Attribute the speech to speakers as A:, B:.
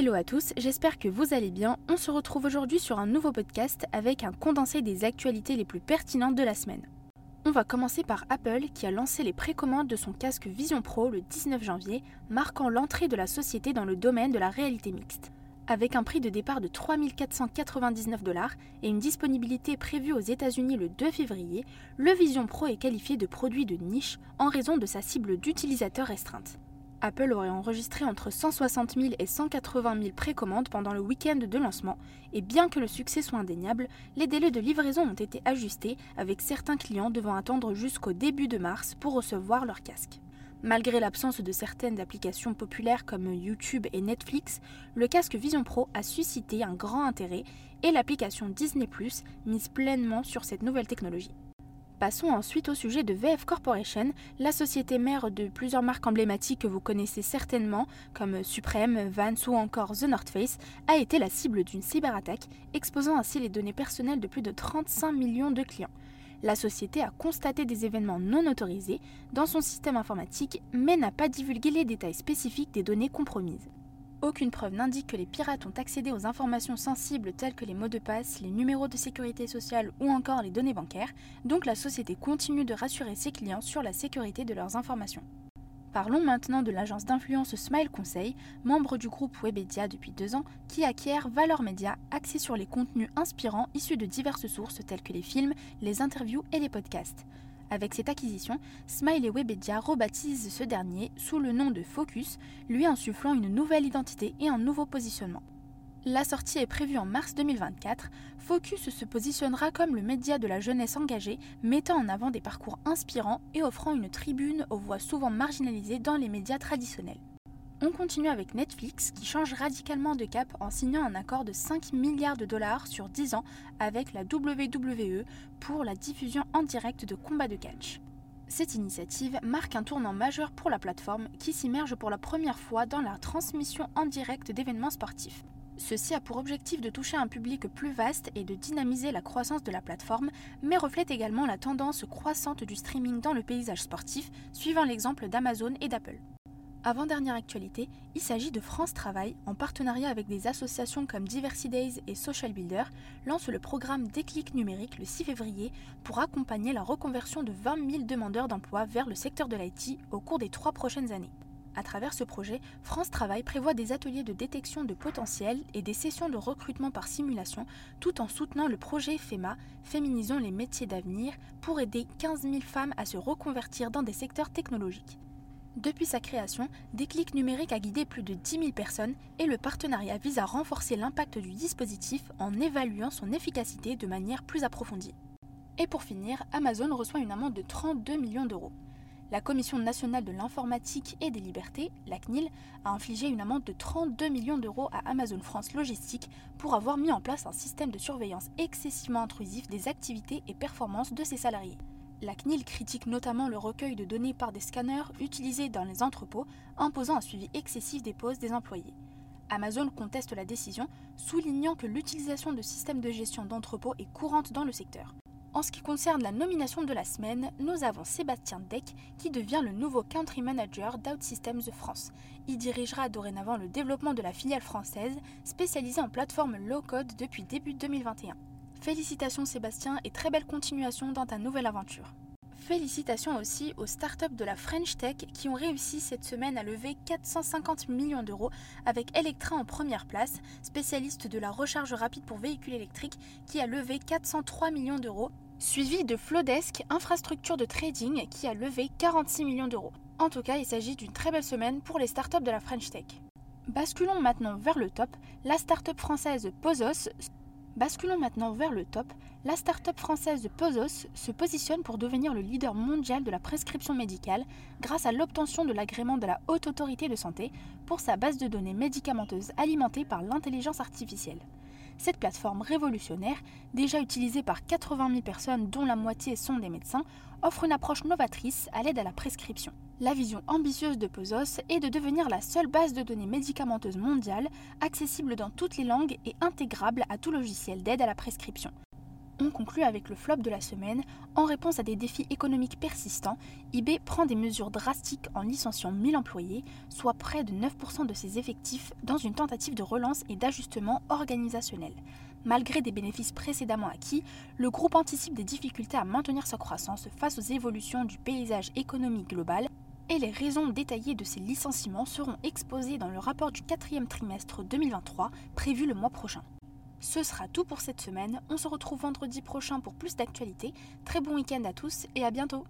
A: Hello à tous, j'espère que vous allez bien. On se retrouve aujourd'hui sur un nouveau podcast avec un condensé des actualités les plus pertinentes de la semaine. On va commencer par Apple qui a lancé les précommandes de son casque Vision Pro le 19 janvier, marquant l'entrée de la société dans le domaine de la réalité mixte. Avec un prix de départ de 3 499 dollars et une disponibilité prévue aux États-Unis le 2 février, le Vision Pro est qualifié de produit de niche en raison de sa cible d'utilisateurs restreinte. Apple aurait enregistré entre 160 000 et 180 000 précommandes pendant le week-end de lancement, et bien que le succès soit indéniable, les délais de livraison ont été ajustés, avec certains clients devant attendre jusqu'au début de mars pour recevoir leur casque. Malgré l'absence de certaines applications populaires comme YouTube et Netflix, le casque Vision Pro a suscité un grand intérêt et l'application Disney ⁇ mise pleinement sur cette nouvelle technologie. Passons ensuite au sujet de VF Corporation, la société mère de plusieurs marques emblématiques que vous connaissez certainement, comme Supreme, Vans ou encore The North Face, a été la cible d'une cyberattaque, exposant ainsi les données personnelles de plus de 35 millions de clients. La société a constaté des événements non autorisés dans son système informatique, mais n'a pas divulgué les détails spécifiques des données compromises. Aucune preuve n'indique que les pirates ont accédé aux informations sensibles telles que les mots de passe, les numéros de sécurité sociale ou encore les données bancaires, donc la société continue de rassurer ses clients sur la sécurité de leurs informations. Parlons maintenant de l'agence d'influence Smile Conseil, membre du groupe Webedia depuis deux ans, qui acquiert Valeur Média, axé sur les contenus inspirants issus de diverses sources telles que les films, les interviews et les podcasts. Avec cette acquisition, Smile et Webedia rebaptisent ce dernier sous le nom de Focus, lui insufflant une nouvelle identité et un nouveau positionnement. La sortie est prévue en mars 2024. Focus se positionnera comme le média de la jeunesse engagée, mettant en avant des parcours inspirants et offrant une tribune aux voix souvent marginalisées dans les médias traditionnels. On continue avec Netflix qui change radicalement de cap en signant un accord de 5 milliards de dollars sur 10 ans avec la WWE pour la diffusion en direct de combats de catch. Cette initiative marque un tournant majeur pour la plateforme qui s'immerge pour la première fois dans la transmission en direct d'événements sportifs. Ceci a pour objectif de toucher un public plus vaste et de dynamiser la croissance de la plateforme, mais reflète également la tendance croissante du streaming dans le paysage sportif, suivant l'exemple d'Amazon et d'Apple. Avant-dernière actualité, il s'agit de France Travail, en partenariat avec des associations comme Diversity Days et Social Builder, lance le programme Déclic numérique le 6 février pour accompagner la reconversion de 20 000 demandeurs d'emploi vers le secteur de l'IT au cours des trois prochaines années. À travers ce projet, France Travail prévoit des ateliers de détection de potentiel et des sessions de recrutement par simulation, tout en soutenant le projet FEMA, Féminisons les métiers d'avenir, pour aider 15 000 femmes à se reconvertir dans des secteurs technologiques. Depuis sa création, Déclic Numérique a guidé plus de 10 000 personnes et le partenariat vise à renforcer l'impact du dispositif en évaluant son efficacité de manière plus approfondie. Et pour finir, Amazon reçoit une amende de 32 millions d'euros. La Commission nationale de l'informatique et des libertés, la CNIL, a infligé une amende de 32 millions d'euros à Amazon France Logistique pour avoir mis en place un système de surveillance excessivement intrusif des activités et performances de ses salariés. La CNIL critique notamment le recueil de données par des scanners utilisés dans les entrepôts, imposant un suivi excessif des pauses des employés. Amazon conteste la décision, soulignant que l'utilisation de systèmes de gestion d'entrepôts est courante dans le secteur. En ce qui concerne la nomination de la semaine, nous avons Sébastien Deck qui devient le nouveau Country Manager d'OutSystems France. Il dirigera dorénavant le développement de la filiale française spécialisée en plateforme low-code depuis début 2021. Félicitations Sébastien et très belle continuation dans ta nouvelle aventure. Félicitations aussi aux startups de la French Tech qui ont réussi cette semaine à lever 450 millions d'euros avec Electra en première place, spécialiste de la recharge rapide pour véhicules électriques qui a levé 403 millions d'euros, suivi de Flowdesk, infrastructure de trading qui a levé 46 millions d'euros. En tout cas, il s'agit d'une très belle semaine pour les startups de la French Tech. Basculons maintenant vers le top, la startup française Pozos Basculons maintenant vers le top. La start-up française Pozos se positionne pour devenir le leader mondial de la prescription médicale grâce à l'obtention de l'agrément de la Haute Autorité de Santé pour sa base de données médicamenteuses alimentée par l'intelligence artificielle. Cette plateforme révolutionnaire, déjà utilisée par 80 000 personnes dont la moitié sont des médecins, offre une approche novatrice à l'aide à la prescription. La vision ambitieuse de Pozos est de devenir la seule base de données médicamenteuses mondiale, accessible dans toutes les langues et intégrable à tout logiciel d'aide à la prescription. On conclut avec le flop de la semaine. En réponse à des défis économiques persistants, eBay prend des mesures drastiques en licenciant 1000 employés, soit près de 9% de ses effectifs, dans une tentative de relance et d'ajustement organisationnel. Malgré des bénéfices précédemment acquis, le groupe anticipe des difficultés à maintenir sa croissance face aux évolutions du paysage économique global et les raisons détaillées de ces licenciements seront exposées dans le rapport du quatrième trimestre 2023 prévu le mois prochain. Ce sera tout pour cette semaine, on se retrouve vendredi prochain pour plus d'actualités, très bon week-end à tous et à bientôt